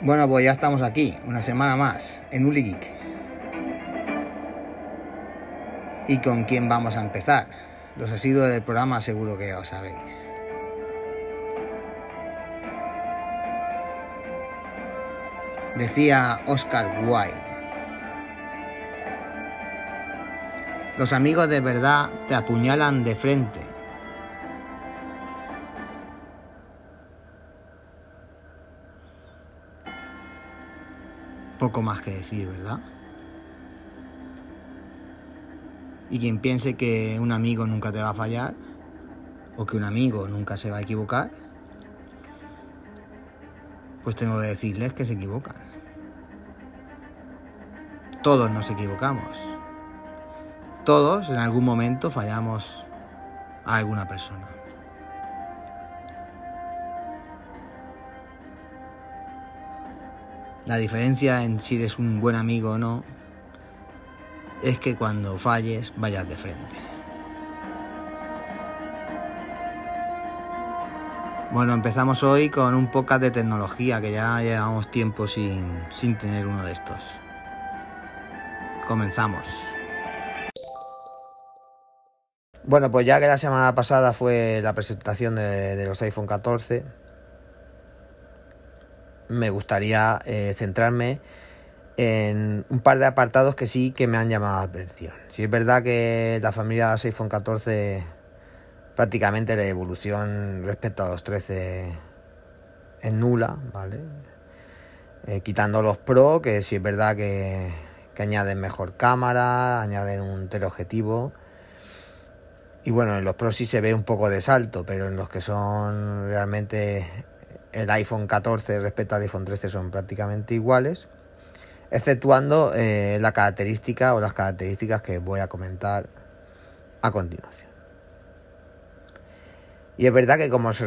Bueno, pues ya estamos aquí, una semana más, en Uli Geek. ¿Y con quién vamos a empezar? Los asiduos del programa seguro que ya os sabéis. Decía Oscar Wilde. Los amigos de verdad te apuñalan de frente. Poco más que decir, ¿verdad? Y quien piense que un amigo nunca te va a fallar, o que un amigo nunca se va a equivocar, pues tengo que decirles que se equivocan. Todos nos equivocamos. Todos en algún momento fallamos a alguna persona. La diferencia en si eres un buen amigo o no es que cuando falles vayas de frente. Bueno, empezamos hoy con un poco de tecnología, que ya llevamos tiempo sin, sin tener uno de estos. Comenzamos. Bueno, pues ya que la semana pasada fue la presentación de, de los iPhone 14, me gustaría eh, centrarme en un par de apartados que sí que me han llamado la atención. Si es verdad que la familia de iPhone 14 prácticamente la evolución respecto a los 13 es nula, ¿vale? Eh, quitando los Pro, que sí es verdad que, que añaden mejor cámara, añaden un teleobjetivo. Y bueno, en los Pro sí se ve un poco de salto, pero en los que son realmente el iPhone 14 respecto al iPhone 13 son prácticamente iguales, exceptuando eh, la característica o las características que voy a comentar a continuación. Y es verdad que como se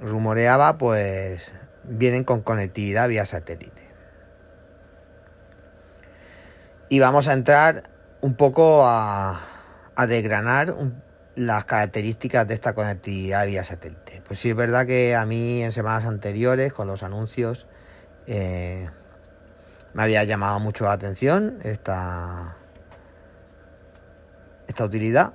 rumoreaba, pues vienen con conectividad vía satélite. Y vamos a entrar un poco a, a desgranar un, las características de esta conectividad vía satélite. Pues sí es verdad que a mí en semanas anteriores con los anuncios eh, me había llamado mucho la atención esta, esta utilidad.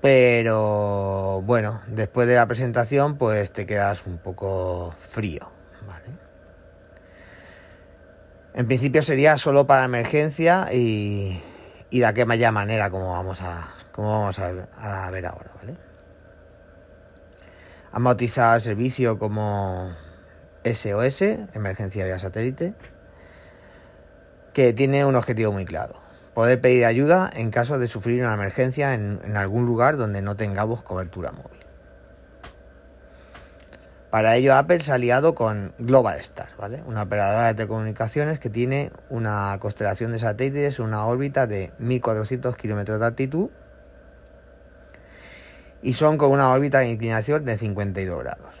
Pero bueno, después de la presentación pues te quedas un poco frío. En principio sería solo para emergencia y, y de aquella manera como vamos a, como vamos a ver, ahora, ¿vale? Han bautizado el servicio como SOS, Emergencia vía Satélite, que tiene un objetivo muy claro. Poder pedir ayuda en caso de sufrir una emergencia en, algún lugar donde no tengamos cobertura móvil. Para ello Apple se ha aliado con Global Star, ¿vale? una operadora de telecomunicaciones que tiene una constelación de satélites en una órbita de 1400 kilómetros de altitud y son con una órbita de inclinación de 52 grados.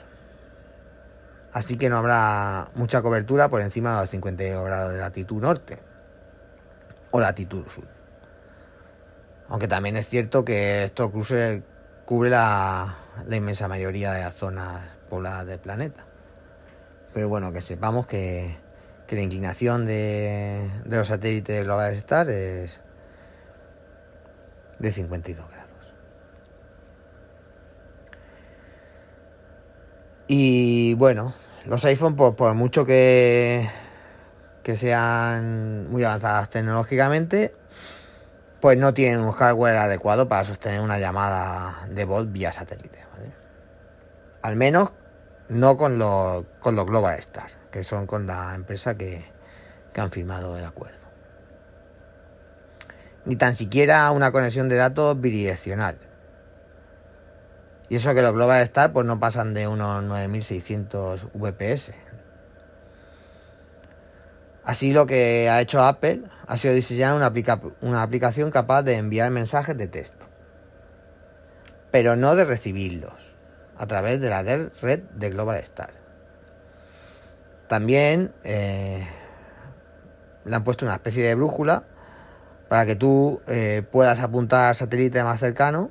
Así que no habrá mucha cobertura por encima de los 52 grados de latitud norte o latitud sur. Aunque también es cierto que esto cruce, cubre la, la inmensa mayoría de las zonas pobladas del planeta. Pero bueno, que sepamos que, que la inclinación de, de, los satélites de Global Star es de 52 grados. Y bueno, los iPhone, por, por mucho que, que sean muy avanzadas tecnológicamente, pues no tienen un hardware adecuado para sostener una llamada de voz vía satélite. ¿vale? Al menos no con los, con los Global Star, que son con la empresa que, que han firmado el acuerdo. Ni tan siquiera una conexión de datos bidireccional. Y eso que los Global Star pues no pasan de unos 9600 VPS. Así lo que ha hecho Apple ha sido diseñar una, una aplicación capaz de enviar mensajes de texto, pero no de recibirlos a través de la red de Global Star. También eh, le han puesto una especie de brújula para que tú eh, puedas apuntar al satélite más cercano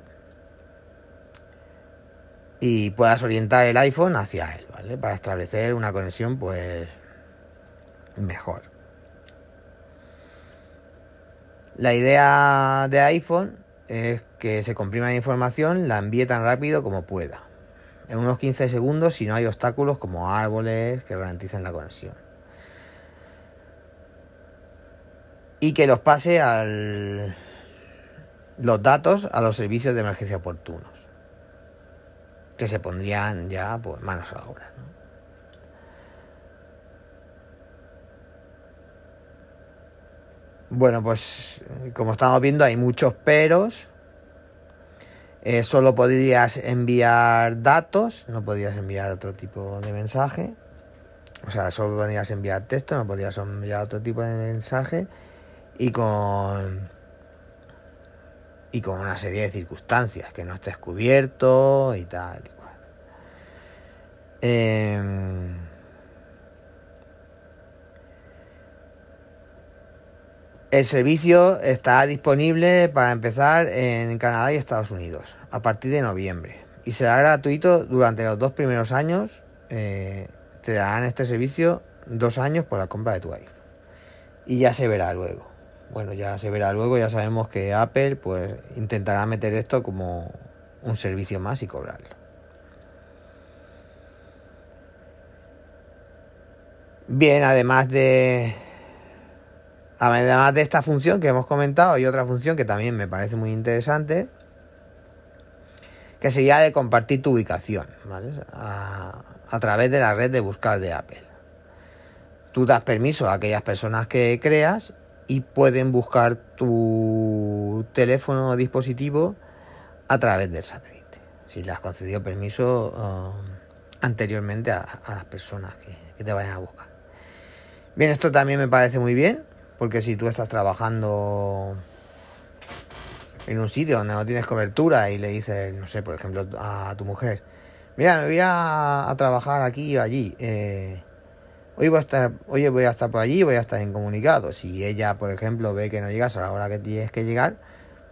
y puedas orientar el iPhone hacia él, ¿vale? Para establecer una conexión, pues, mejor. La idea de iPhone es que se comprima la información, la envíe tan rápido como pueda. En unos 15 segundos si no hay obstáculos como árboles que garanticen la conexión. Y que los pase al, los datos a los servicios de emergencia oportunos. Que se pondrían ya pues, manos a la obra. Bueno, pues como estamos viendo hay muchos peros. Eh, solo podrías enviar datos, no podrías enviar otro tipo de mensaje. O sea, solo podrías enviar texto, no podrías enviar otro tipo de mensaje. Y con y con una serie de circunstancias, que no estés cubierto y tal. Em, el servicio está disponible para empezar en Canadá y Estados Unidos a partir de noviembre y será gratuito durante los dos primeros años. Eh, te darán este servicio dos años por la compra de tu iPhone y ya se verá luego bueno, ya se verá luego, ya sabemos que Apple pues intentará meter esto como un servicio más y cobrarlo. Bien, además de además de esta función que hemos comentado, hay otra función que también me parece muy interesante, que sería de compartir tu ubicación. A, a través de la red de buscar de Apple. Tú das permiso a aquellas personas que creas y pueden buscar tu teléfono o dispositivo a través del satélite. Si le has concedido permiso um, anteriormente a, las personas que, te vayan a buscar. Bien, esto también me parece muy bien, porque si tú estás trabajando en un sitio donde no tienes cobertura y le dices, no sé, por ejemplo, a tu mujer, mira, me voy a, trabajar aquí o allí. Eh, hoy voy a estar, oye, voy a estar por allí, voy a estar en comunicado. Si ella, por ejemplo, ve que no llegas a la hora que tienes que llegar,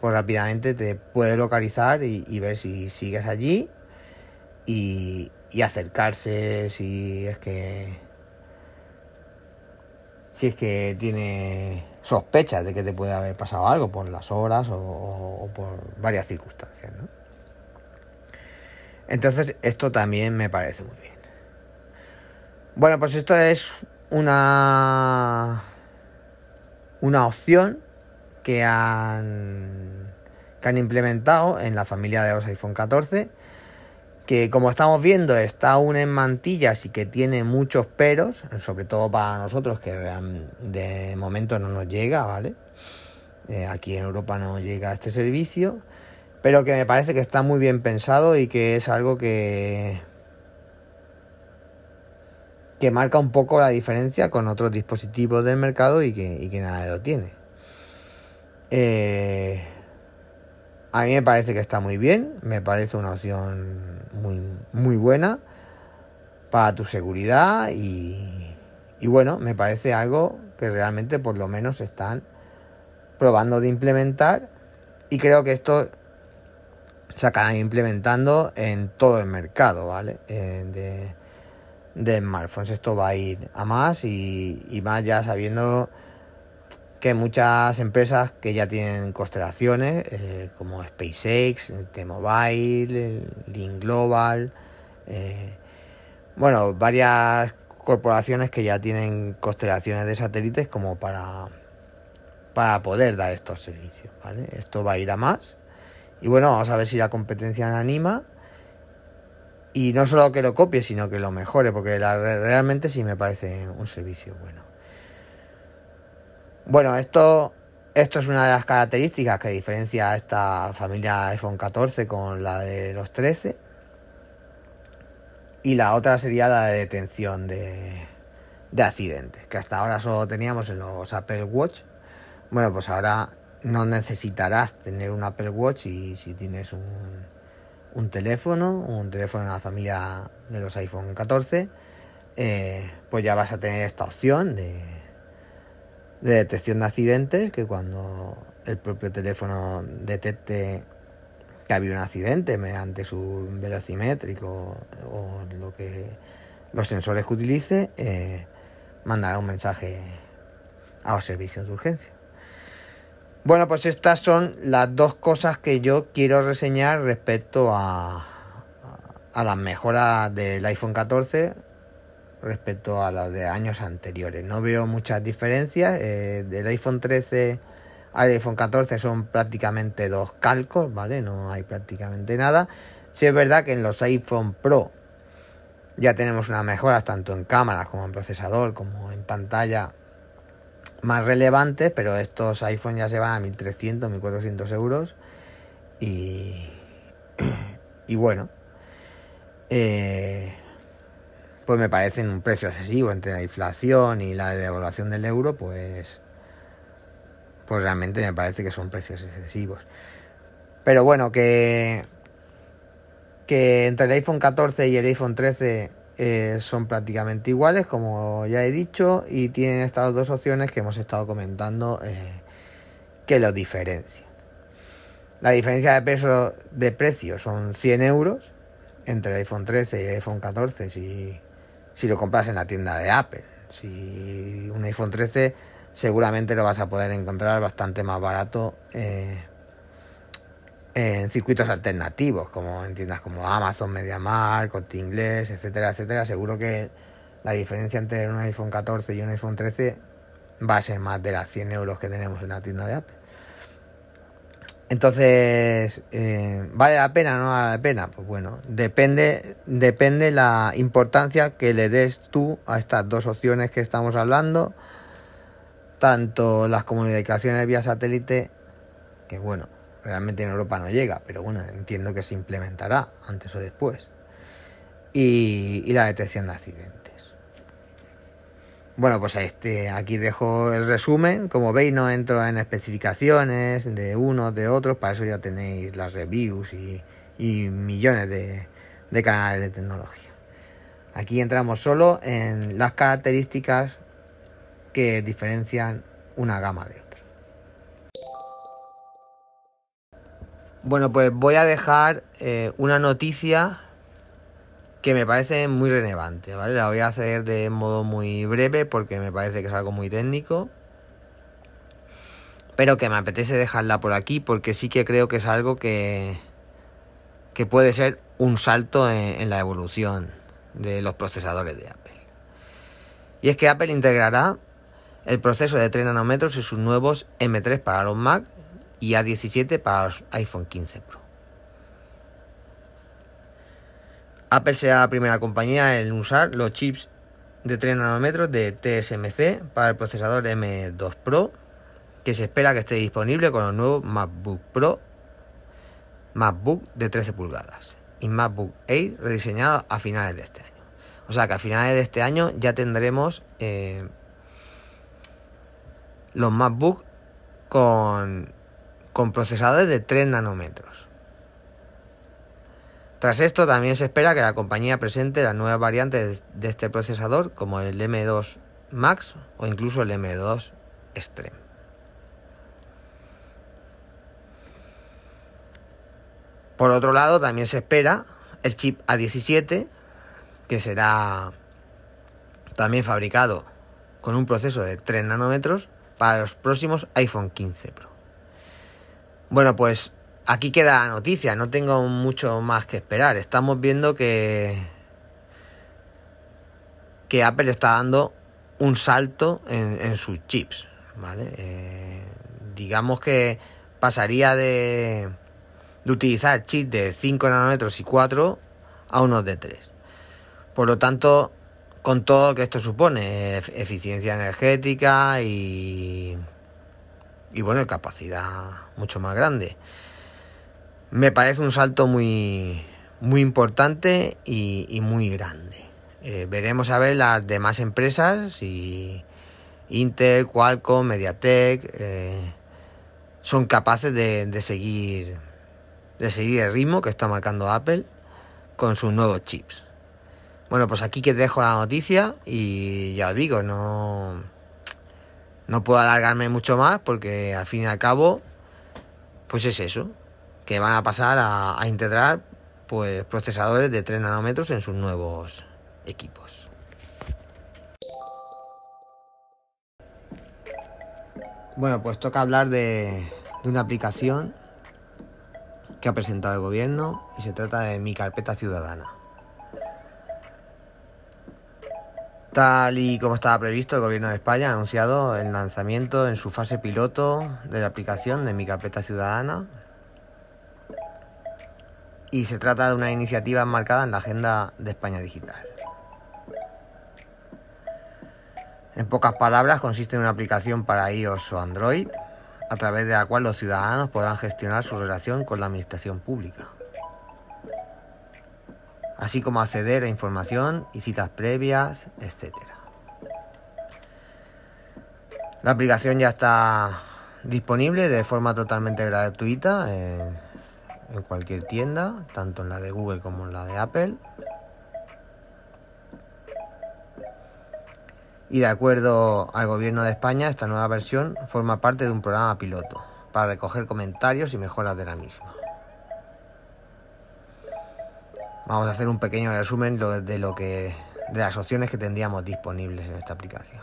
pues rápidamente te puede localizar y, ver si sigues allí y, acercarse si es que si es que tiene sospechas de que te puede haber pasado algo por las horas o, por varias circunstancias. Entonces esto también me parece muy bien. Bueno, pues esto es una una opción que han que han implementado en la familia de los iPhone 14 que como estamos viendo está aún en mantillas y que tiene muchos peros, sobre todo para nosotros que de momento no nos llega, ¿vale? Eh, aquí en Europa no llega este servicio, pero que me parece que está muy bien pensado y que es algo que que marca un poco la diferencia con otros dispositivos del mercado y que, y que nadie lo tiene. Eh, a mí me parece que está muy bien, me parece una opción muy, muy buena para tu seguridad y, y bueno, me parece algo que realmente por lo menos están probando de implementar y creo que esto se acabará implementando en todo el mercado, ¿vale? Eh, de smartphones. Esto va a ir a más y, más ya sabiendo que muchas empresas que ya tienen constelaciones eh, como SpaceX, T-Mobile, Link Global, eh, bueno, varias corporaciones que ya tienen constelaciones de satélites como para, para poder dar estos servicios. ¿vale? Esto va a ir a más. Y bueno, vamos a ver si la competencia anima y no solo que lo copie, sino que lo mejore, porque realmente sí me parece un servicio bueno. Bueno, esto, esto es una de las características que diferencia esta familia iPhone 14 con la de los 13. Y la otra sería la de detención de, de accidentes, que hasta ahora solo teníamos en los Apple Watch. Bueno, pues ahora no necesitarás tener un Apple Watch y si tienes un, un teléfono, un teléfono en la familia de los iPhone 14, eh, pues ya vas a tener esta opción de, de detección de accidentes, que cuando el propio teléfono detecte que ha habido un accidente mediante su velocimétrico o lo que los sensores que utilice, eh, mandará un mensaje a los servicios de urgencia. Bueno, pues estas son las dos cosas que yo quiero reseñar respecto a, las mejoras del iPhone 14 respecto a las de años anteriores. No veo muchas diferencias. Eh, del iPhone 13 al iPhone 14 son prácticamente dos calcos, ¿vale? No hay prácticamente nada. Si es verdad que en los iPhone Pro ya tenemos unas mejoras tanto en cámaras como en procesador, como en pantalla más relevantes, pero estos iPhone ya se van a 1300, 1400 euros. Y, y bueno, eh, pues me parecen un precio excesivo entre la inflación y la devaluación del euro, pues, pues realmente me parece que son precios excesivos. Pero bueno, que, que entre el iPhone 14 y el iPhone 13 eh, son prácticamente iguales, como ya he dicho, y tienen estas dos opciones que hemos estado comentando eh, que los diferencian. La diferencia de peso de precio son 100 euros entre el iPhone 13 y el iPhone 14 si si lo compras en la tienda de Apple. Si un iPhone 13 seguramente lo vas a poder encontrar bastante más barato eh, en circuitos alternativos, como en tiendas como Amazon, MediaMarkt, Corte Inglés, etcétera, etcétera. Seguro que la diferencia entre un iPhone 14 y un iPhone 13 va a ser más de las 100 euros que tenemos en la tienda de Apple. Entonces, eh, ¿vale la pena o no vale la pena? Pues bueno, depende, depende la importancia que le des tú a estas dos opciones que estamos hablando, tanto las comunicaciones vía satélite, que bueno, realmente en Europa no llega, pero bueno, entiendo que se implementará antes o después, y la detección de accidentes. Bueno, pues este, aquí dejo el resumen. Como veis, no entro en especificaciones de unos, de otros. Para eso ya tenéis las reviews y, millones de, de canales de tecnología. Aquí entramos solo en las características que diferencian una gama de otra. Bueno, pues voy a dejar eh, una noticia que me parece muy relevante, ¿vale? La voy a hacer de modo muy breve porque me parece que es algo muy técnico. Pero que me apetece dejarla por aquí porque sí que creo que es algo que, que puede ser un salto en, la evolución de los procesadores de Apple. Y es que Apple integrará el proceso de 3 nanómetros en sus nuevos M3 para los Mac y A17 para iPhone 15 Pro. Apple será la primera compañía en usar los chips de 3 nanómetros de TSMC para el procesador M2 Pro, que se espera que esté disponible con los nuevos MacBook Pro, MacBook de 13 pulgadas y MacBook Air rediseñado a finales de este año. O sea que a finales de este año ya tendremos eh, los MacBook con, con procesadores de 3 nanómetros. Tras esto, también se espera que la compañía presente las nuevas variantes de este procesador, como el M2 Max o incluso el M2 Extreme. Por otro lado, también se espera el chip A17, que será también fabricado con un proceso de 3 nanómetros para los próximos iPhone 15 Pro. Bueno, pues aquí queda la noticia, no tengo mucho más que esperar. Estamos viendo que, que Apple está dando un salto en, sus chips, ¿vale? Eh, digamos que pasaría de, de utilizar chips de 5 nanómetros y 4 a unos de 3. Por lo tanto, con todo lo que esto supone, eficiencia energética y, y bueno, capacidad mucho más grande me parece un salto muy, muy importante y, muy grande. Eh, veremos a ver las demás empresas y Intel, Qualcomm, MediaTek eh, son capaces de, de, seguir de seguir el ritmo que está marcando Apple con sus nuevos chips. Bueno, pues aquí que dejo la noticia y ya os digo, no no puedo alargarme mucho más porque al fin y al cabo, pues es eso, que van a pasar a, integrar pues, procesadores de 3 nanómetros en sus nuevos equipos. Bueno, pues toca hablar de una aplicación que ha presentado el gobierno y se trata de mi carpeta ciudadana. Tal y como estaba previsto, el Gobierno de España ha anunciado el lanzamiento en su fase piloto de la aplicación de Mi Carpeta Ciudadana. Y se trata de una iniciativa enmarcada en la Agenda de España Digital. En pocas palabras, consiste en una aplicación para iOS o Android, a través de la cual los ciudadanos podrán gestionar su relación con la administración pública así como acceder a información y citas previas, etc. La aplicación ya está disponible de forma totalmente gratuita en, cualquier tienda, tanto en la de Google como en la de Apple. Y de acuerdo al gobierno de España, esta nueva versión forma parte de un programa piloto para recoger comentarios y mejoras de la misma. Vamos a hacer un pequeño resumen de lo que de las opciones que tendríamos disponibles en esta aplicación.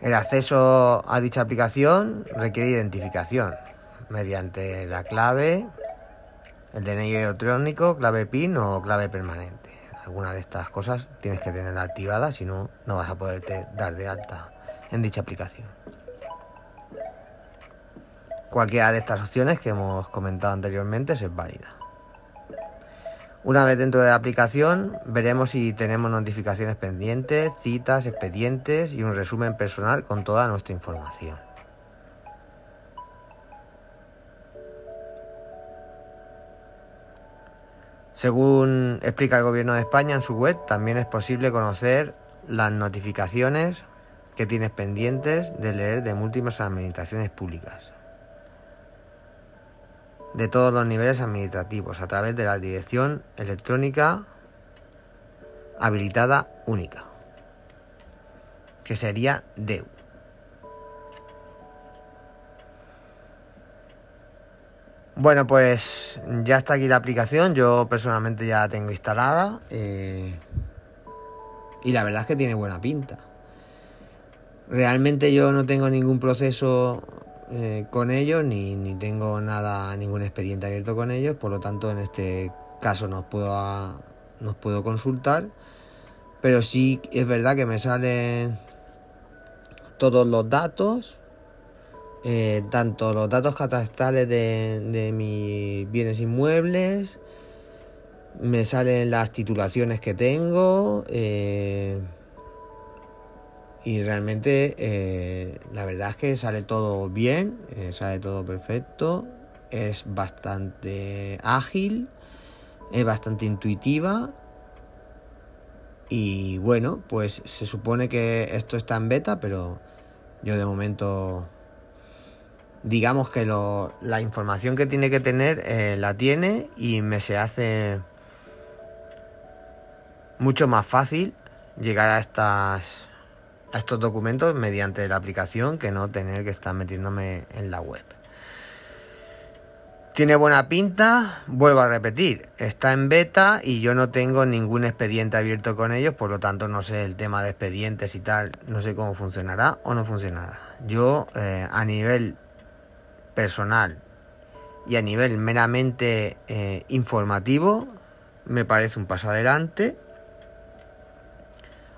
El acceso a dicha aplicación requiere identificación mediante la clave, el DNI electrónico, clave PIN o clave permanente. Alguna de estas cosas tienes que tenerla activada, si no, no vas a poderte dar de alta en dicha aplicación. Cualquiera de estas opciones que hemos comentado anteriormente es válida. Una vez dentro de la aplicación, veremos si tenemos notificaciones pendientes, citas, expedientes y un resumen personal con toda nuestra información. Según explica el Gobierno de España en su web, también es posible conocer las notificaciones que tienes pendientes de leer de múltiples administraciones públicas de todos los niveles administrativos a través de la dirección electrónica habilitada única, que sería DEU. Bueno, pues ya está aquí la aplicación, yo personalmente ya la tengo instalada eh, y la verdad es que tiene buena pinta. Realmente yo no tengo ningún proceso eh, con ellos, ni, ni, tengo nada, ningún expediente abierto con ellos, por lo tanto en este caso no puedo, nos puedo consultar, pero sí es verdad que me salen todos los datos, eh, tanto los datos catastrales de, de mis bienes inmuebles, me salen las titulaciones que tengo, eh, y realmente eh, la verdad es que sale todo bien, eh, sale todo perfecto, es bastante ágil, es bastante intuitiva. Y bueno, pues se supone que esto está en beta, pero yo de momento digamos que lo, la información que tiene que tener eh, la tiene y me se hace mucho más fácil llegar a estas a estos documentos mediante la aplicación que no tener que estar metiéndome en la web. Tiene buena pinta, vuelvo a repetir, está en beta y yo no tengo ningún expediente abierto con ellos, por lo tanto no sé el tema de expedientes y tal, no sé cómo funcionará o no funcionará. Yo eh, a nivel personal y a nivel meramente eh, informativo me parece un paso adelante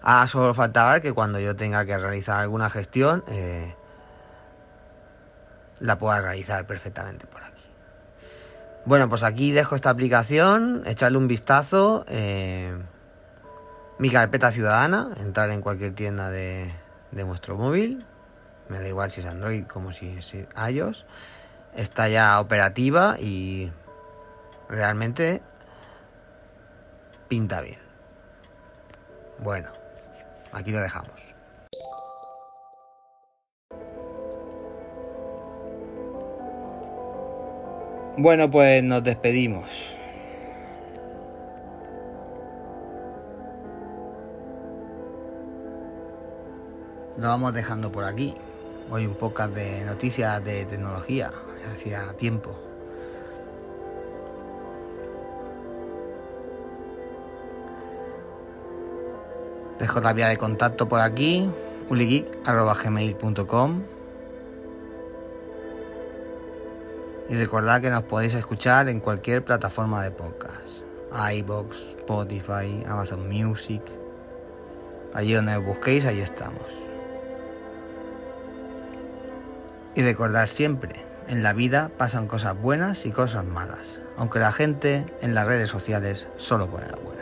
Ah, solo faltaba que cuando yo tenga que realizar alguna gestión, eh, la pueda realizar perfectamente por aquí. Bueno, pues aquí dejo esta aplicación, echarle un vistazo. Eh, mi carpeta ciudadana, entrar en cualquier tienda de, de vuestro móvil. Me da igual si es Android como si es iOS. Está ya operativa y realmente pinta bien. Bueno. Aquí lo dejamos. Bueno, pues nos despedimos. Lo vamos dejando por aquí. Hoy un poco de noticias de tecnología. Hacía tiempo. Dejo la vía de contacto por aquí, uligeek.gmail.com Y recordad que nos podéis escuchar en cualquier plataforma de podcast. iBox, Spotify, Amazon Music. Allí donde busquéis, ahí estamos. Y recordad siempre, en la vida pasan cosas buenas y cosas malas, aunque la gente en las redes sociales solo pone las buenas.